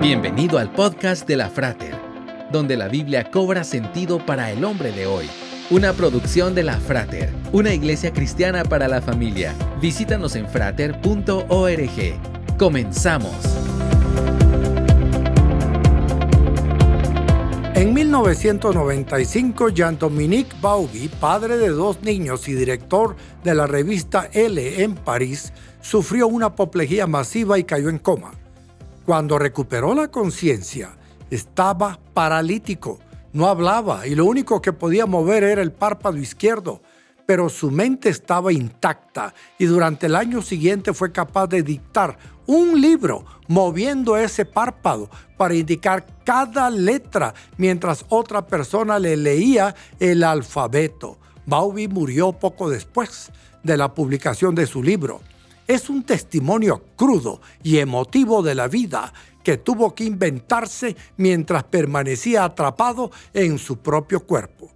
Bienvenido al podcast de la Frater, donde la Biblia cobra sentido para el hombre de hoy. Una producción de la Frater, una iglesia cristiana para la familia. Visítanos en frater.org. Comenzamos. En 1995, Jean-Dominique Bauby, padre de dos niños y director de la revista L en París, sufrió una apoplejía masiva y cayó en coma. Cuando recuperó la conciencia, estaba paralítico, no hablaba y lo único que podía mover era el párpado izquierdo, pero su mente estaba intacta y durante el año siguiente fue capaz de dictar un libro moviendo ese párpado para indicar cada letra mientras otra persona le leía el alfabeto. Bauby murió poco después de la publicación de su libro es un testimonio crudo y emotivo de la vida que tuvo que inventarse mientras permanecía atrapado en su propio cuerpo.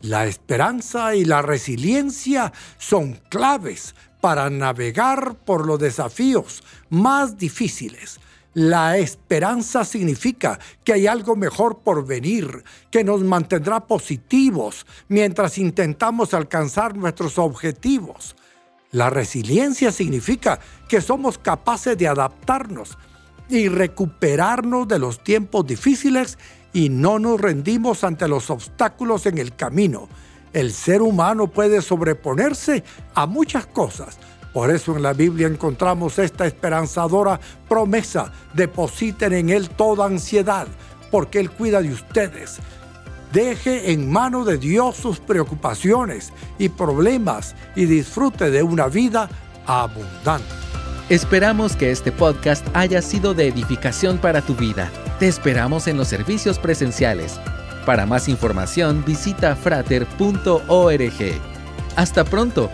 La esperanza y la resiliencia son claves para navegar por los desafíos más difíciles. La esperanza significa que hay algo mejor por venir, que nos mantendrá positivos mientras intentamos alcanzar nuestros objetivos. La resiliencia significa que somos capaces de adaptarnos y recuperarnos de los tiempos difíciles y no nos rendimos ante los obstáculos en el camino. El ser humano puede sobreponerse a muchas cosas. Por eso en la Biblia encontramos esta esperanzadora promesa. Depositen en Él toda ansiedad, porque Él cuida de ustedes. Deje en mano de Dios sus preocupaciones y problemas y disfrute de una vida abundante. Esperamos que este podcast haya sido de edificación para tu vida. Te esperamos en los servicios presenciales. Para más información visita frater.org. Hasta pronto